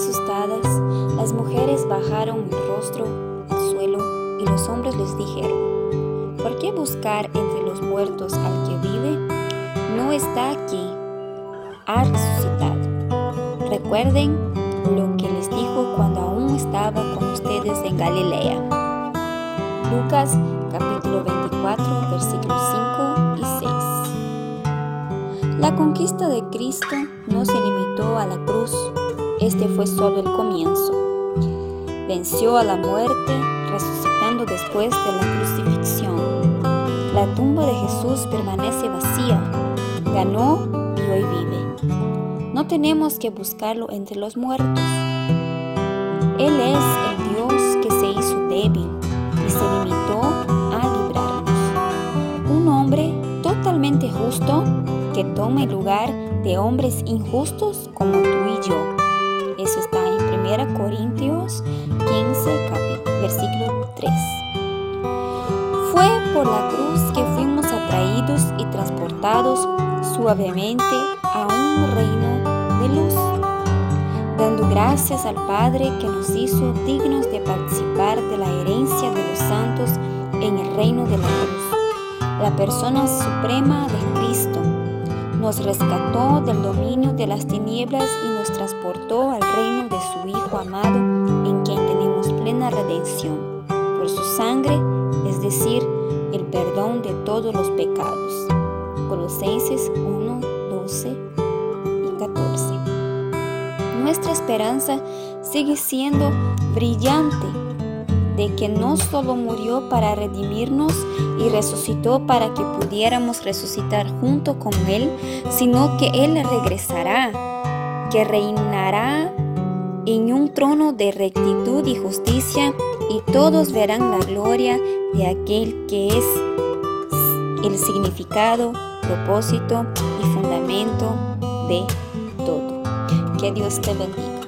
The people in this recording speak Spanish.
asustadas, las mujeres bajaron el rostro al suelo y los hombres les dijeron, ¿por qué buscar entre los muertos al que vive? No está aquí, ha resucitado. Recuerden lo que les dijo cuando aún estaba con ustedes en Galilea. Lucas capítulo 24 versículos 5 y 6. La conquista de Cristo no se limitó a la cruz, este fue solo el comienzo. Venció a la muerte, resucitando después de la crucifixión. La tumba de Jesús permanece vacía, ganó y hoy vive. No tenemos que buscarlo entre los muertos. Él es el Dios que se hizo débil y se limitó a librarnos. Un hombre totalmente justo que toma el lugar de hombres injustos como tú Corintios 15, versículo 3. Fue por la cruz que fuimos atraídos y transportados suavemente a un reino de luz, dando gracias al Padre que nos hizo dignos de participar de la herencia de los santos en el reino de la luz. La persona suprema de Cristo nos rescató del dominio de las tinieblas y nos transportó al reino de su Hijo amado, plena redención, por su sangre, es decir, el perdón de todos los pecados. Colosenses 1, 12 y 14. Nuestra esperanza sigue siendo brillante de que no solo murió para redimirnos y resucitó para que pudiéramos resucitar junto con Él, sino que Él regresará, que reinará en un trono de rectitud y justicia y todos verán la gloria de aquel que es el significado, propósito y fundamento de todo. Que Dios te bendiga.